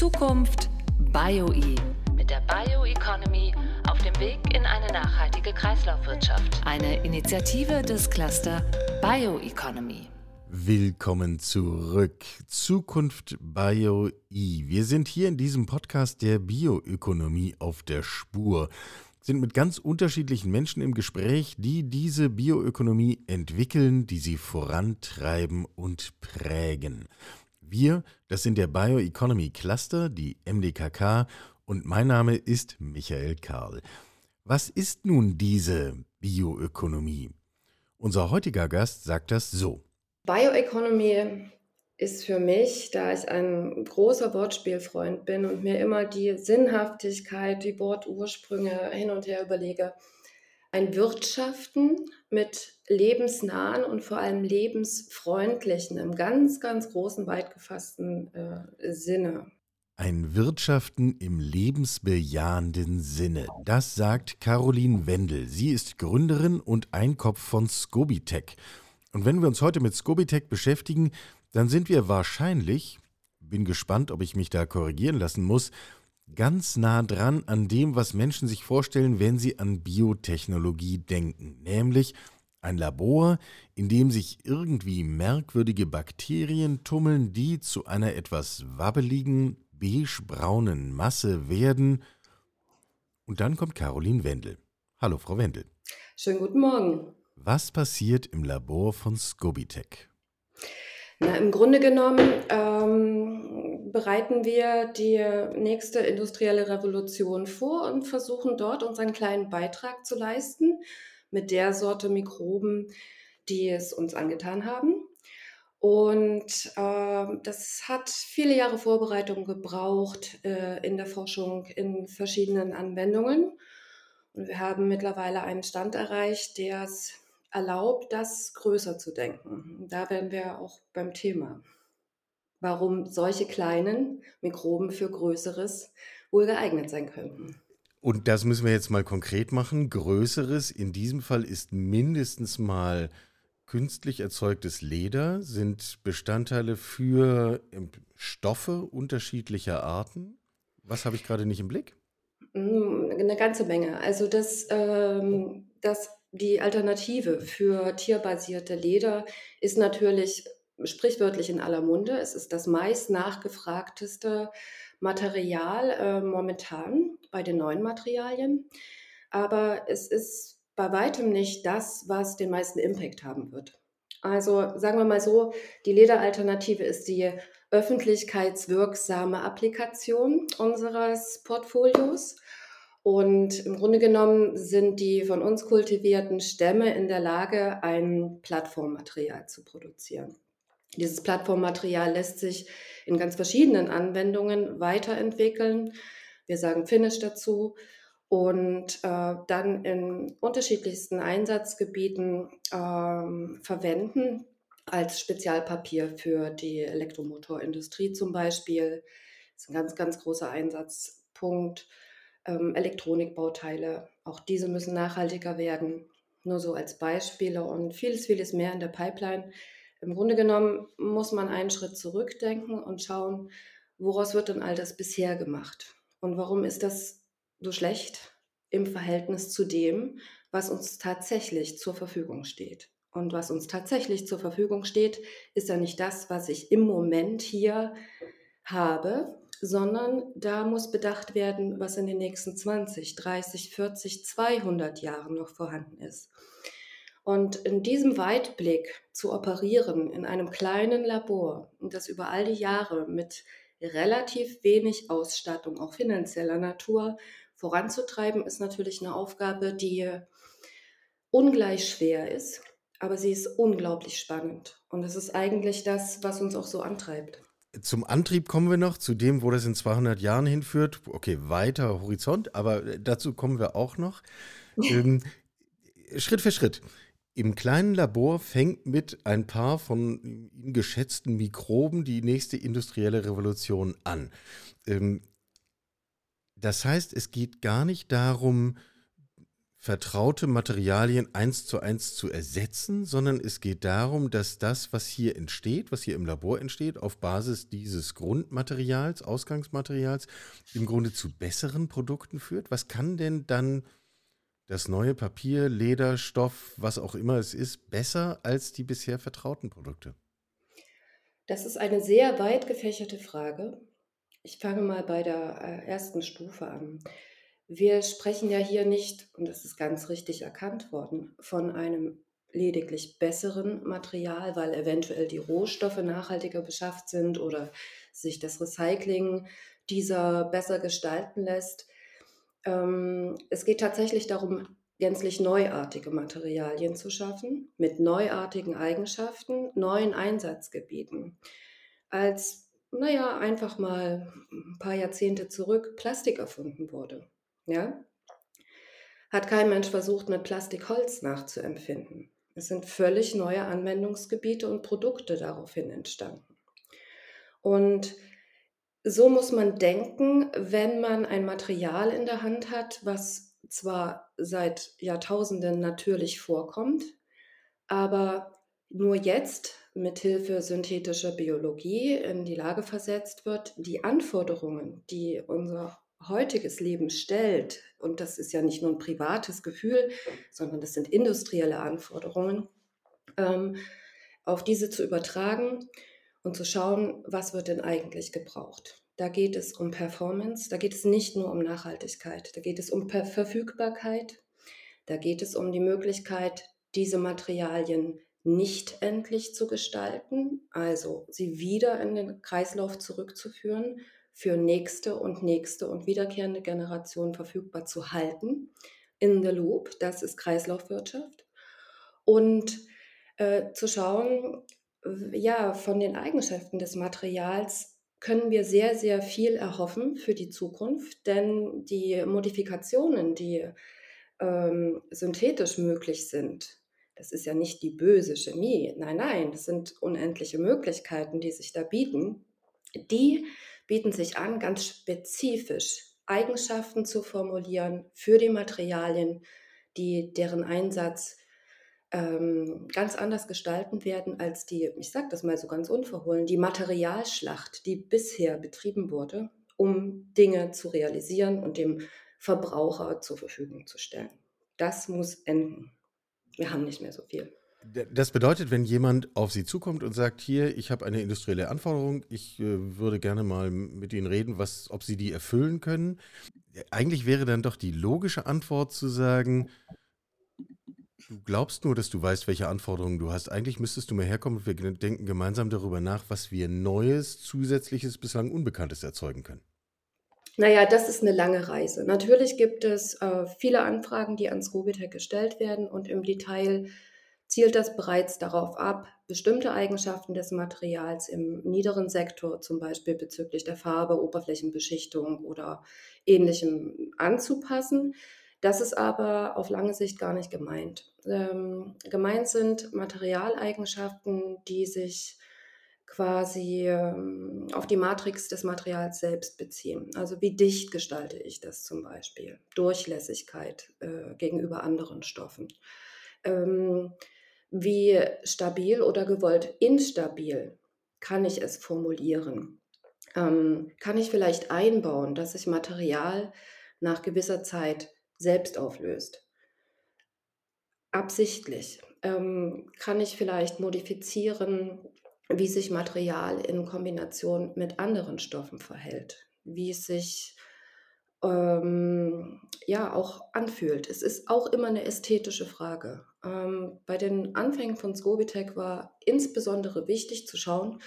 Zukunft BioE mit der Bioeconomy auf dem Weg in eine nachhaltige Kreislaufwirtschaft. Eine Initiative des Cluster Bioeconomy. Willkommen zurück. Zukunft BioE. Wir sind hier in diesem Podcast der Bioökonomie auf der Spur sind mit ganz unterschiedlichen Menschen im Gespräch, die diese Bioökonomie entwickeln, die sie vorantreiben und prägen. Wir, das sind der Bioeconomy Cluster, die MDKK, und mein Name ist Michael Karl. Was ist nun diese Bioökonomie? Unser heutiger Gast sagt das so. Bioeconomy ist für mich, da ich ein großer Wortspielfreund bin und mir immer die Sinnhaftigkeit, die Wortursprünge hin und her überlege, ein Wirtschaften mit lebensnahen und vor allem lebensfreundlichen, im ganz, ganz großen, weit gefassten äh, Sinne. Ein Wirtschaften im lebensbejahenden Sinne. Das sagt Caroline Wendel. Sie ist Gründerin und Einkopf von Scobitech. Und wenn wir uns heute mit Scobitech beschäftigen, dann sind wir wahrscheinlich, bin gespannt, ob ich mich da korrigieren lassen muss, ganz nah dran an dem, was Menschen sich vorstellen, wenn sie an Biotechnologie denken, nämlich ein Labor, in dem sich irgendwie merkwürdige Bakterien tummeln, die zu einer etwas wabbeligen, beigebraunen Masse werden. Und dann kommt Caroline Wendel. Hallo, Frau Wendel. Schönen guten Morgen. Was passiert im Labor von Scobitech? Na, Im Grunde genommen ähm, bereiten wir die nächste industrielle Revolution vor und versuchen dort unseren kleinen Beitrag zu leisten mit der Sorte Mikroben, die es uns angetan haben. Und äh, das hat viele Jahre Vorbereitung gebraucht äh, in der Forschung in verschiedenen Anwendungen. Und wir haben mittlerweile einen Stand erreicht, der es erlaubt, das größer zu denken. Da wären wir auch beim Thema. Warum solche kleinen Mikroben für Größeres wohl geeignet sein könnten. Und das müssen wir jetzt mal konkret machen. Größeres in diesem Fall ist mindestens mal künstlich erzeugtes Leder, sind Bestandteile für ähm, Stoffe unterschiedlicher Arten. Was habe ich gerade nicht im Blick? Mm, eine ganze Menge. Also das, ähm, das die Alternative für tierbasierte Leder ist natürlich sprichwörtlich in aller Munde. Es ist das meist nachgefragteste Material äh, momentan bei den neuen Materialien. Aber es ist bei weitem nicht das, was den meisten Impact haben wird. Also sagen wir mal so, die Lederalternative ist die öffentlichkeitswirksame Applikation unseres Portfolios. Und im Grunde genommen sind die von uns kultivierten Stämme in der Lage, ein Plattformmaterial zu produzieren. Dieses Plattformmaterial lässt sich in ganz verschiedenen Anwendungen weiterentwickeln. Wir sagen Finish dazu und äh, dann in unterschiedlichsten Einsatzgebieten ähm, verwenden, als Spezialpapier für die Elektromotorindustrie zum Beispiel. Das ist ein ganz, ganz großer Einsatzpunkt ähm, Elektronikbauteile. Auch diese müssen nachhaltiger werden. Nur so als Beispiele und vieles, vieles mehr in der Pipeline. Im Grunde genommen muss man einen Schritt zurückdenken und schauen, woraus wird denn all das bisher gemacht? Und warum ist das so schlecht im Verhältnis zu dem, was uns tatsächlich zur Verfügung steht? Und was uns tatsächlich zur Verfügung steht, ist ja nicht das, was ich im Moment hier habe, sondern da muss bedacht werden, was in den nächsten 20, 30, 40, 200 Jahren noch vorhanden ist. Und in diesem Weitblick zu operieren in einem kleinen Labor und das über all die Jahre mit relativ wenig Ausstattung, auch finanzieller Natur, voranzutreiben, ist natürlich eine Aufgabe, die ungleich schwer ist, aber sie ist unglaublich spannend. Und es ist eigentlich das, was uns auch so antreibt. Zum Antrieb kommen wir noch, zu dem, wo das in 200 Jahren hinführt. Okay, weiter Horizont, aber dazu kommen wir auch noch. ähm, Schritt für Schritt. Im kleinen Labor fängt mit ein paar von Ihnen geschätzten Mikroben die nächste industrielle Revolution an. Ähm, das heißt, es geht gar nicht darum, vertraute Materialien eins zu eins zu ersetzen, sondern es geht darum, dass das, was hier entsteht, was hier im Labor entsteht, auf Basis dieses Grundmaterials, Ausgangsmaterials, im Grunde zu besseren Produkten führt. Was kann denn dann das neue Papier, Leder, Stoff, was auch immer es ist, besser als die bisher vertrauten Produkte? Das ist eine sehr weit gefächerte Frage. Ich fange mal bei der äh, ersten Stufe an. Wir sprechen ja hier nicht, und das ist ganz richtig erkannt worden, von einem lediglich besseren Material, weil eventuell die Rohstoffe nachhaltiger beschafft sind oder sich das Recycling dieser besser gestalten lässt. Ähm, es geht tatsächlich darum, gänzlich neuartige Materialien zu schaffen, mit neuartigen Eigenschaften, neuen Einsatzgebieten. Als, naja, einfach mal ein paar Jahrzehnte zurück Plastik erfunden wurde ja, hat kein Mensch versucht, mit Plastik Holz nachzuempfinden. Es sind völlig neue Anwendungsgebiete und Produkte daraufhin entstanden. Und so muss man denken, wenn man ein Material in der Hand hat, was zwar seit Jahrtausenden natürlich vorkommt, aber nur jetzt mit Hilfe synthetischer Biologie in die Lage versetzt wird, die Anforderungen, die unser heutiges Leben stellt, und das ist ja nicht nur ein privates Gefühl, sondern das sind industrielle Anforderungen, ähm, auf diese zu übertragen und zu schauen, was wird denn eigentlich gebraucht. Da geht es um Performance, da geht es nicht nur um Nachhaltigkeit, da geht es um Verfügbarkeit, da geht es um die Möglichkeit, diese Materialien nicht endlich zu gestalten, also sie wieder in den Kreislauf zurückzuführen für nächste und nächste und wiederkehrende Generationen verfügbar zu halten. In the Loop, das ist Kreislaufwirtschaft. Und äh, zu schauen, ja, von den Eigenschaften des Materials können wir sehr, sehr viel erhoffen für die Zukunft, denn die Modifikationen, die ähm, synthetisch möglich sind, das ist ja nicht die böse Chemie, nein, nein, das sind unendliche Möglichkeiten, die sich da bieten, die bieten sich an, ganz spezifisch Eigenschaften zu formulieren für die Materialien, die deren Einsatz ähm, ganz anders gestalten werden als die, ich sage das mal so ganz unverhohlen, die Materialschlacht, die bisher betrieben wurde, um Dinge zu realisieren und dem Verbraucher zur Verfügung zu stellen. Das muss enden. Wir haben nicht mehr so viel. Das bedeutet, wenn jemand auf Sie zukommt und sagt, hier, ich habe eine industrielle Anforderung, ich äh, würde gerne mal mit Ihnen reden, was, ob Sie die erfüllen können. Eigentlich wäre dann doch die logische Antwort zu sagen, du glaubst nur, dass du weißt, welche Anforderungen du hast. Eigentlich müsstest du mal herkommen und wir denken gemeinsam darüber nach, was wir Neues, Zusätzliches, bislang Unbekanntes erzeugen können. Naja, das ist eine lange Reise. Natürlich gibt es äh, viele Anfragen, die ans Robitech gestellt werden und im Detail zielt das bereits darauf ab, bestimmte Eigenschaften des Materials im niederen Sektor, zum Beispiel bezüglich der Farbe, Oberflächenbeschichtung oder ähnlichem, anzupassen. Das ist aber auf lange Sicht gar nicht gemeint. Ähm, gemeint sind Materialeigenschaften, die sich quasi ähm, auf die Matrix des Materials selbst beziehen. Also wie dicht gestalte ich das zum Beispiel? Durchlässigkeit äh, gegenüber anderen Stoffen. Ähm, wie stabil oder gewollt instabil kann ich es formulieren? Ähm, kann ich vielleicht einbauen, dass sich Material nach gewisser Zeit selbst auflöst? Absichtlich. Ähm, kann ich vielleicht modifizieren, wie sich Material in Kombination mit anderen Stoffen verhält? Wie es sich ähm, ja auch anfühlt. Es ist auch immer eine ästhetische Frage. Ähm, bei den Anfängen von Scobitech war insbesondere wichtig zu schauen,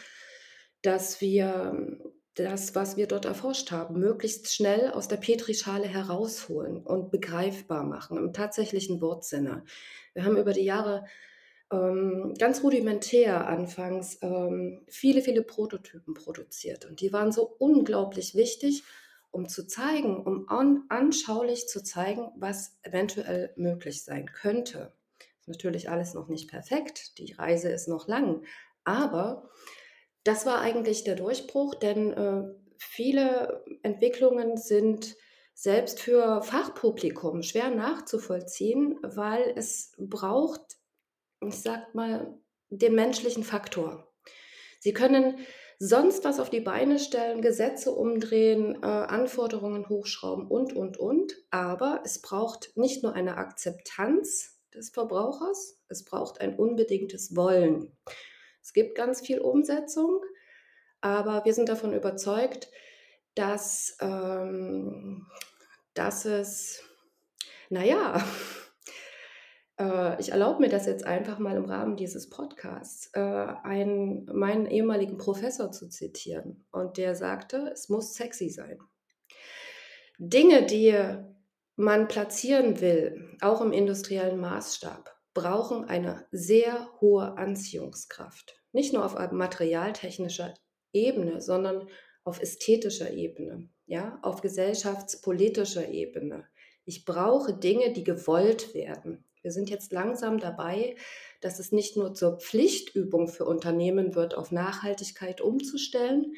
dass wir das, was wir dort erforscht haben, möglichst schnell aus der Petrischale herausholen und begreifbar machen, im tatsächlichen Wortsinne. Wir haben über die Jahre ähm, ganz rudimentär anfangs ähm, viele, viele Prototypen produziert und die waren so unglaublich wichtig, um zu zeigen, um an, anschaulich zu zeigen, was eventuell möglich sein könnte. Natürlich alles noch nicht perfekt, die Reise ist noch lang, aber das war eigentlich der Durchbruch, denn äh, viele Entwicklungen sind selbst für Fachpublikum schwer nachzuvollziehen, weil es braucht, ich sag mal, den menschlichen Faktor. Sie können sonst was auf die Beine stellen, Gesetze umdrehen, äh, Anforderungen hochschrauben und, und, und. Aber es braucht nicht nur eine Akzeptanz des Verbrauchers, es braucht ein unbedingtes Wollen. Es gibt ganz viel Umsetzung, aber wir sind davon überzeugt, dass, ähm, dass es, naja, äh, ich erlaube mir das jetzt einfach mal im Rahmen dieses Podcasts, äh, einen, meinen ehemaligen Professor zu zitieren. Und der sagte, es muss sexy sein. Dinge, die man platzieren will, auch im industriellen Maßstab, brauchen eine sehr hohe Anziehungskraft. Nicht nur auf materialtechnischer Ebene, sondern auf ästhetischer Ebene, ja, auf gesellschaftspolitischer Ebene. Ich brauche Dinge, die gewollt werden. Wir sind jetzt langsam dabei, dass es nicht nur zur Pflichtübung für Unternehmen wird, auf Nachhaltigkeit umzustellen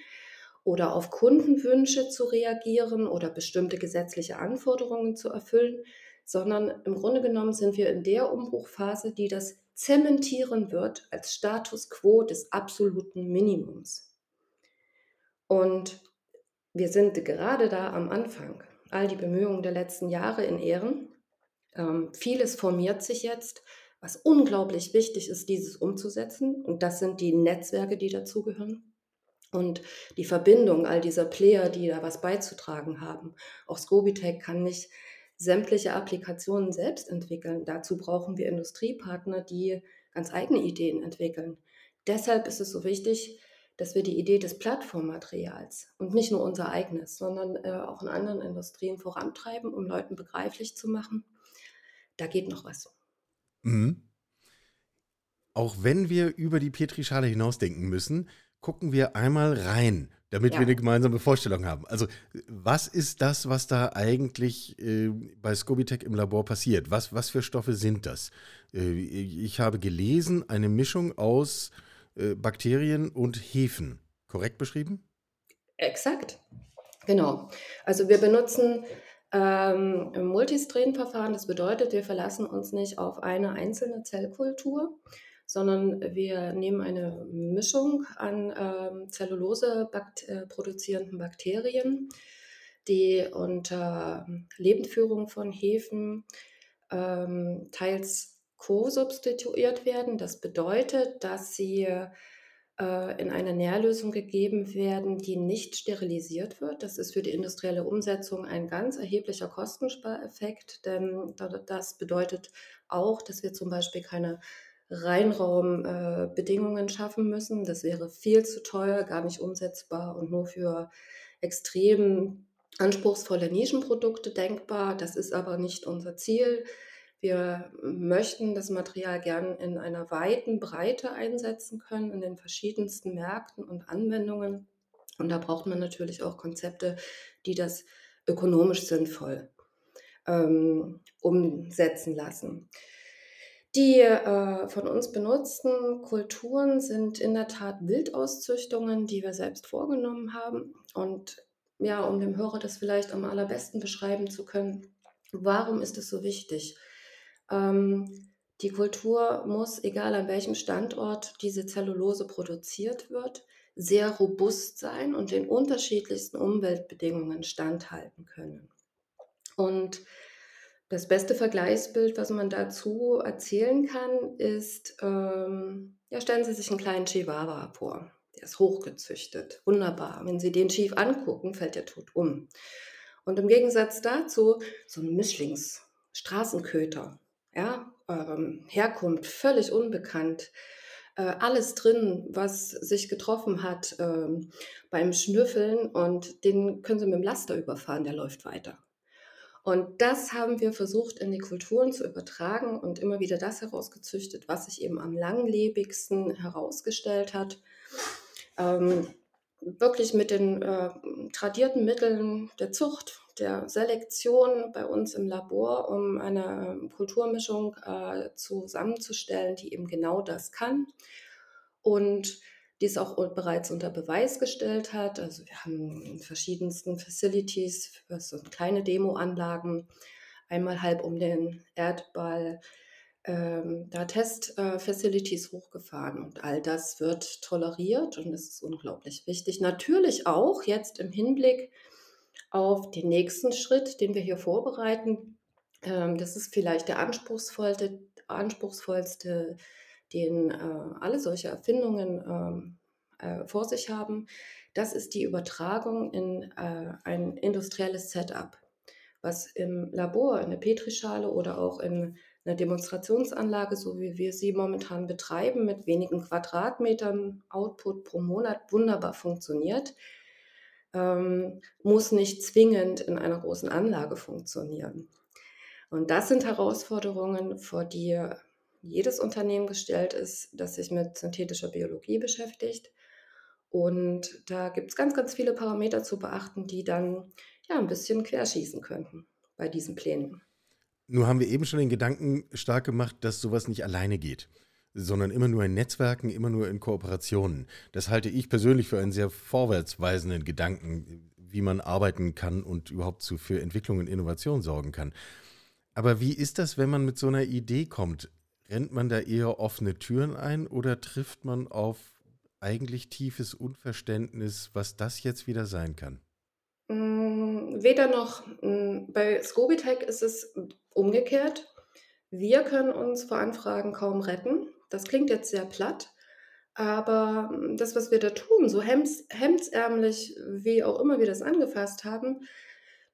oder auf Kundenwünsche zu reagieren oder bestimmte gesetzliche Anforderungen zu erfüllen, sondern im Grunde genommen sind wir in der Umbruchphase, die das zementieren wird als Status quo des absoluten Minimums. Und wir sind gerade da am Anfang. All die Bemühungen der letzten Jahre in Ehren. Ähm, vieles formiert sich jetzt, was unglaublich wichtig ist, dieses umzusetzen. Und das sind die Netzwerke, die dazugehören. Und die Verbindung all dieser Player, die da was beizutragen haben. Auch Scobitech kann nicht sämtliche Applikationen selbst entwickeln. Dazu brauchen wir Industriepartner, die ganz eigene Ideen entwickeln. Deshalb ist es so wichtig, dass wir die Idee des Plattformmaterials und nicht nur unser eigenes, sondern äh, auch in anderen Industrien vorantreiben, um Leuten begreiflich zu machen, da geht noch was. Mhm. Auch wenn wir über die Petrischale hinausdenken müssen, gucken wir einmal rein, damit ja. wir eine gemeinsame Vorstellung haben. Also, was ist das, was da eigentlich äh, bei Scobitech im Labor passiert? Was, was für Stoffe sind das? Äh, ich habe gelesen, eine Mischung aus äh, Bakterien und Hefen. Korrekt beschrieben? Exakt. Genau. Also wir benutzen ähm, Multistrenverfahren. Das bedeutet, wir verlassen uns nicht auf eine einzelne Zellkultur, sondern wir nehmen eine Mischung an ähm, Zellulose -bakt äh, produzierenden Bakterien, die unter Lebendführung von Hefen ähm, teils co-substituiert werden. Das bedeutet, dass sie äh, in eine Nährlösung gegeben werden, die nicht sterilisiert wird. Das ist für die industrielle Umsetzung ein ganz erheblicher Kostenspareffekt, denn das bedeutet auch, dass wir zum Beispiel keine Reinraumbedingungen äh, schaffen müssen. Das wäre viel zu teuer, gar nicht umsetzbar und nur für extrem anspruchsvolle Nischenprodukte denkbar. Das ist aber nicht unser Ziel. Wir möchten das Material gern in einer weiten Breite einsetzen können, in den verschiedensten Märkten und Anwendungen. Und da braucht man natürlich auch Konzepte, die das ökonomisch sinnvoll ähm, umsetzen lassen. Die äh, von uns benutzten Kulturen sind in der Tat Wildauszüchtungen, die wir selbst vorgenommen haben. Und ja, um dem Hörer das vielleicht am allerbesten beschreiben zu können, warum ist es so wichtig? Ähm, die Kultur muss, egal an welchem Standort diese Zellulose produziert wird, sehr robust sein und den unterschiedlichsten Umweltbedingungen standhalten können. Und das beste Vergleichsbild, was man dazu erzählen kann, ist, ähm, ja, stellen Sie sich einen kleinen Chihuahua vor. Der ist hochgezüchtet, wunderbar. Wenn Sie den schief angucken, fällt der tot um. Und im Gegensatz dazu so ein Mischlings-Straßenköter, ja, ähm, Herkunft völlig unbekannt. Äh, alles drin, was sich getroffen hat ähm, beim Schnüffeln und den können Sie mit dem Laster überfahren, der läuft weiter. Und das haben wir versucht in die Kulturen zu übertragen und immer wieder das herausgezüchtet, was sich eben am langlebigsten herausgestellt hat. Ähm, wirklich mit den äh, tradierten Mitteln der Zucht, der Selektion bei uns im Labor, um eine Kulturmischung äh, zusammenzustellen, die eben genau das kann. Und die es auch bereits unter Beweis gestellt hat. Also wir haben in verschiedensten Facilities, so kleine Demoanlagen, einmal halb um den Erdball, ähm, da Test-Facilities äh, hochgefahren. Und all das wird toleriert und das ist unglaublich wichtig. Natürlich auch jetzt im Hinblick auf den nächsten Schritt, den wir hier vorbereiten. Ähm, das ist vielleicht der anspruchsvollste, anspruchsvollste den äh, alle solche Erfindungen ähm, äh, vor sich haben. Das ist die Übertragung in äh, ein industrielles Setup, was im Labor, in der Petrischale oder auch in einer Demonstrationsanlage, so wie wir sie momentan betreiben, mit wenigen Quadratmetern Output pro Monat wunderbar funktioniert, ähm, muss nicht zwingend in einer großen Anlage funktionieren. Und das sind Herausforderungen, vor die jedes Unternehmen gestellt ist, das sich mit synthetischer Biologie beschäftigt. Und da gibt es ganz, ganz viele Parameter zu beachten, die dann ja ein bisschen querschießen könnten bei diesen Plänen. Nur haben wir eben schon den Gedanken stark gemacht, dass sowas nicht alleine geht, sondern immer nur in Netzwerken, immer nur in Kooperationen. Das halte ich persönlich für einen sehr vorwärtsweisenden Gedanken, wie man arbeiten kann und überhaupt für Entwicklung und Innovation sorgen kann. Aber wie ist das, wenn man mit so einer Idee kommt? Rennt man da eher offene Türen ein oder trifft man auf eigentlich tiefes Unverständnis, was das jetzt wieder sein kann? Mm, weder noch. Mm, bei Scobitech ist es umgekehrt. Wir können uns vor Anfragen kaum retten. Das klingt jetzt sehr platt, aber mm, das, was wir da tun, so hemdsärmlich, wie auch immer wir das angefasst haben,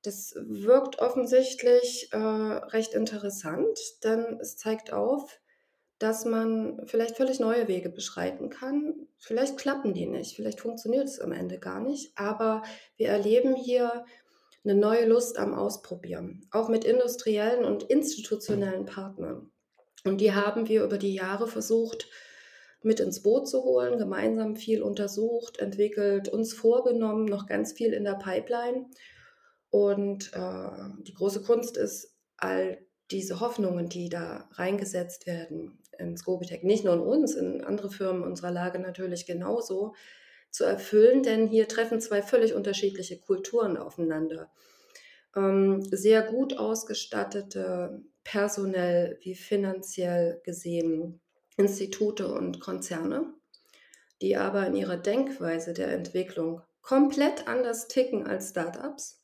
das wirkt offensichtlich äh, recht interessant, denn es zeigt auf, dass man vielleicht völlig neue Wege beschreiten kann. Vielleicht klappen die nicht, vielleicht funktioniert es am Ende gar nicht, aber wir erleben hier eine neue Lust am Ausprobieren, auch mit industriellen und institutionellen Partnern. Und die haben wir über die Jahre versucht, mit ins Boot zu holen, gemeinsam viel untersucht, entwickelt, uns vorgenommen, noch ganz viel in der Pipeline. Und äh, die große Kunst ist, all diese Hoffnungen, die da reingesetzt werden in Scobitech, nicht nur in uns, in andere Firmen unserer Lage natürlich genauso, zu erfüllen, denn hier treffen zwei völlig unterschiedliche Kulturen aufeinander. Ähm, sehr gut ausgestattete, personell wie finanziell gesehen, Institute und Konzerne, die aber in ihrer Denkweise der Entwicklung komplett anders ticken als Startups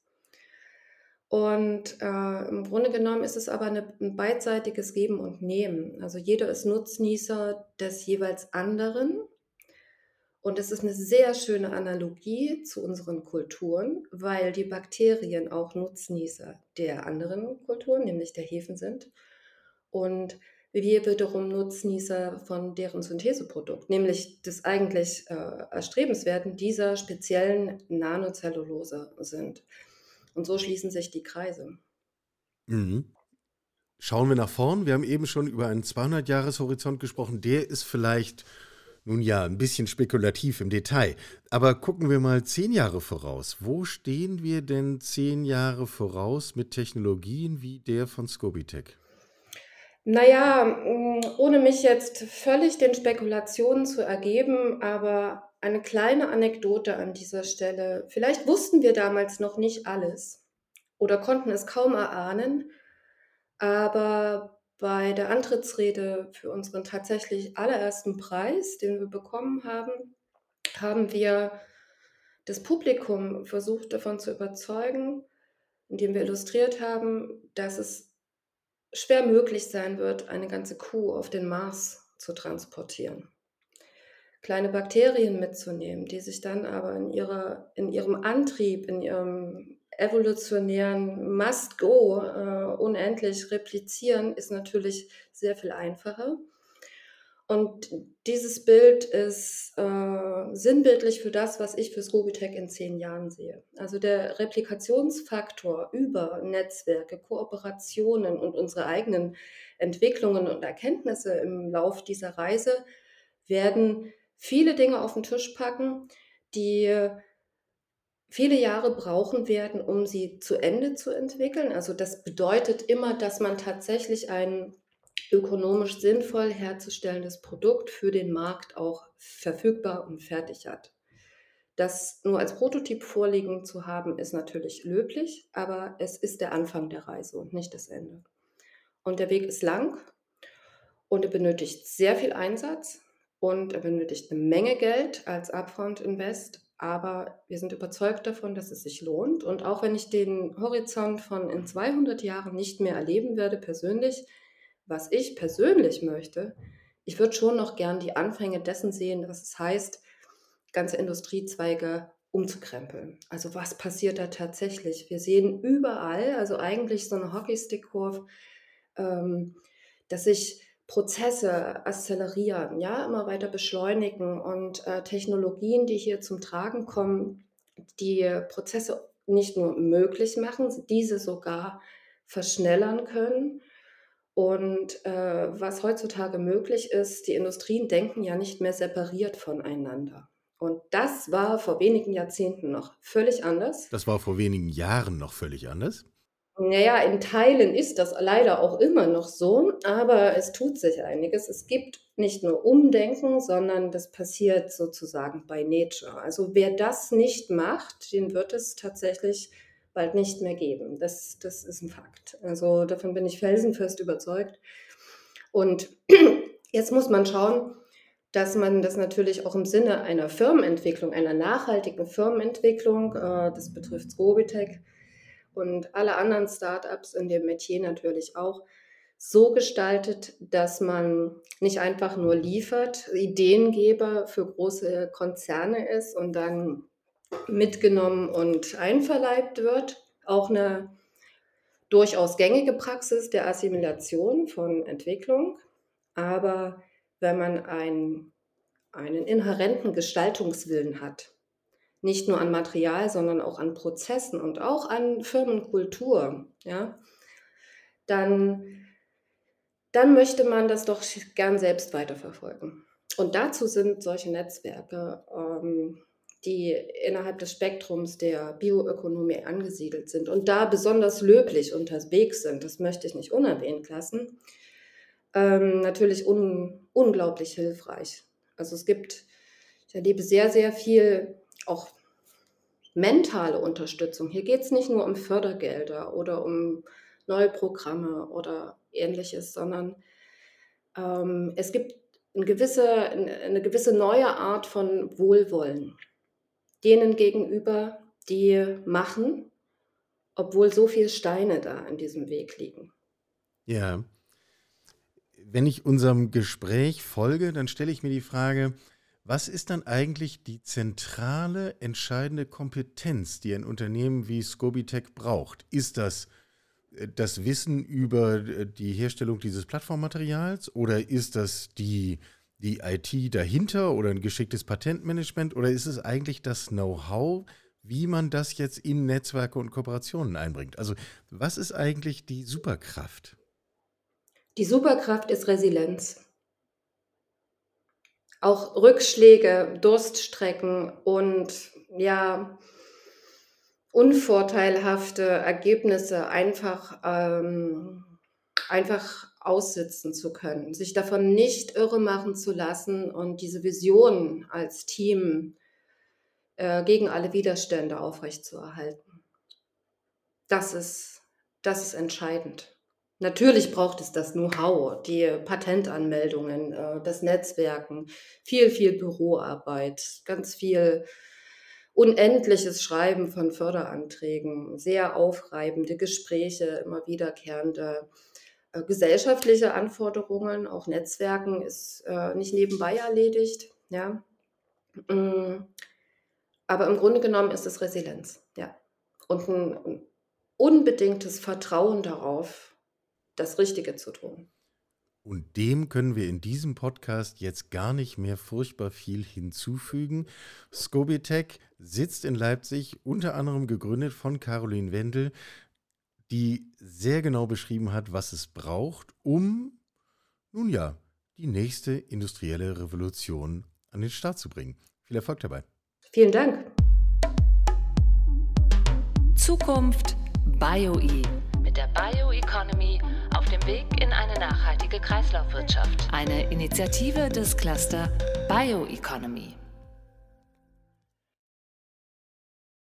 und äh, im Grunde genommen ist es aber eine, ein beidseitiges Geben und Nehmen. Also jeder ist Nutznießer des jeweils anderen. Und es ist eine sehr schöne Analogie zu unseren Kulturen, weil die Bakterien auch Nutznießer der anderen Kulturen, nämlich der Hefen sind. Und wir wiederum Nutznießer von deren Syntheseprodukt, nämlich des eigentlich äh, erstrebenswerten dieser speziellen Nanocellulose sind. Und so schließen sich die Kreise. Mhm. Schauen wir nach vorn. Wir haben eben schon über einen 200-Jahres-Horizont gesprochen. Der ist vielleicht, nun ja, ein bisschen spekulativ im Detail. Aber gucken wir mal zehn Jahre voraus. Wo stehen wir denn zehn Jahre voraus mit Technologien wie der von Scobitech? Naja, mm, ohne mich jetzt völlig den Spekulationen zu ergeben, aber eine kleine Anekdote an dieser Stelle. Vielleicht wussten wir damals noch nicht alles oder konnten es kaum erahnen, aber bei der Antrittsrede für unseren tatsächlich allerersten Preis, den wir bekommen haben, haben wir das Publikum versucht davon zu überzeugen, indem wir illustriert haben, dass es schwer möglich sein wird, eine ganze Kuh auf den Mars zu transportieren kleine Bakterien mitzunehmen, die sich dann aber in, ihrer, in ihrem Antrieb, in ihrem evolutionären Must-Go äh, unendlich replizieren, ist natürlich sehr viel einfacher. Und dieses Bild ist äh, sinnbildlich für das, was ich für Scobitech in zehn Jahren sehe. Also der Replikationsfaktor über Netzwerke, Kooperationen und unsere eigenen Entwicklungen und Erkenntnisse im Lauf dieser Reise werden viele Dinge auf den Tisch packen, die viele Jahre brauchen werden, um sie zu Ende zu entwickeln. Also das bedeutet immer, dass man tatsächlich ein ökonomisch sinnvoll herzustellendes Produkt für den Markt auch verfügbar und fertig hat. Das nur als Prototyp vorliegen zu haben, ist natürlich löblich, aber es ist der Anfang der Reise und nicht das Ende. Und der Weg ist lang und er benötigt sehr viel Einsatz und er benötigt eine Menge Geld als Upfront Invest. Aber wir sind überzeugt davon, dass es sich lohnt. Und auch wenn ich den Horizont von in 200 Jahren nicht mehr erleben werde persönlich, was ich persönlich möchte, ich würde schon noch gern die Anfänge dessen sehen, was es heißt, ganze Industriezweige umzukrempeln. Also was passiert da tatsächlich? Wir sehen überall, also eigentlich so eine Hockeystick-Kurve, ähm, dass sich Prozesse accelerieren, ja, immer weiter beschleunigen und äh, Technologien, die hier zum Tragen kommen, die Prozesse nicht nur möglich machen, diese sogar verschnellern können. Und äh, was heutzutage möglich ist, die Industrien denken ja nicht mehr separiert voneinander. Und das war vor wenigen Jahrzehnten noch völlig anders. Das war vor wenigen Jahren noch völlig anders. Naja, in Teilen ist das leider auch immer noch so, aber es tut sich einiges. Es gibt nicht nur Umdenken, sondern das passiert sozusagen bei Nature. Also wer das nicht macht, den wird es tatsächlich bald nicht mehr geben. Das, das ist ein Fakt. Also davon bin ich felsenfest überzeugt. Und jetzt muss man schauen, dass man das natürlich auch im Sinne einer Firmenentwicklung, einer nachhaltigen Firmenentwicklung, äh, das betrifft Scobitech, und alle anderen Startups in dem Metier natürlich auch so gestaltet, dass man nicht einfach nur liefert, Ideengeber für große Konzerne ist und dann mitgenommen und einverleibt wird. Auch eine durchaus gängige Praxis der Assimilation von Entwicklung. Aber wenn man ein, einen inhärenten Gestaltungswillen hat, nicht nur an Material, sondern auch an Prozessen und auch an Firmenkultur, ja, dann, dann möchte man das doch gern selbst weiterverfolgen. Und dazu sind solche Netzwerke, ähm, die innerhalb des Spektrums der Bioökonomie angesiedelt sind und da besonders löblich unterwegs sind, das möchte ich nicht unerwähnt lassen, ähm, natürlich un unglaublich hilfreich. Also es gibt, ich erlebe sehr, sehr viel auch mentale Unterstützung. Hier geht es nicht nur um Fördergelder oder um neue Programme oder ähnliches, sondern ähm, es gibt eine gewisse, eine gewisse neue Art von Wohlwollen denen gegenüber, die machen, obwohl so viele Steine da in diesem Weg liegen. Ja. Wenn ich unserem Gespräch folge, dann stelle ich mir die Frage, was ist dann eigentlich die zentrale, entscheidende Kompetenz, die ein Unternehmen wie Scobitech braucht? Ist das äh, das Wissen über äh, die Herstellung dieses Plattformmaterials oder ist das die, die IT dahinter oder ein geschicktes Patentmanagement oder ist es eigentlich das Know-how, wie man das jetzt in Netzwerke und Kooperationen einbringt? Also was ist eigentlich die Superkraft? Die Superkraft ist Resilienz auch Rückschläge, Durststrecken und ja, unvorteilhafte Ergebnisse einfach, ähm, einfach aussitzen zu können, sich davon nicht irre machen zu lassen und diese Vision als Team äh, gegen alle Widerstände aufrechtzuerhalten. Das ist, das ist entscheidend. Natürlich braucht es das Know-how, die Patentanmeldungen, äh, das Netzwerken, viel, viel Büroarbeit, ganz viel unendliches Schreiben von Förderanträgen, sehr aufreibende Gespräche, immer wiederkehrende äh, gesellschaftliche Anforderungen, auch Netzwerken ist äh, nicht nebenbei erledigt. Ja. Mm. Aber im Grunde genommen ist es Resilienz, ja. Und ein unbedingtes Vertrauen darauf, das Richtige zu tun. Und dem können wir in diesem Podcast jetzt gar nicht mehr furchtbar viel hinzufügen. Scobitech sitzt in Leipzig, unter anderem gegründet von Caroline Wendel, die sehr genau beschrieben hat, was es braucht, um, nun ja, die nächste industrielle Revolution an den Start zu bringen. Viel Erfolg dabei. Vielen Dank. Zukunft BioE der Bioeconomy auf dem Weg in eine nachhaltige Kreislaufwirtschaft. Eine Initiative des Cluster Bioeconomy.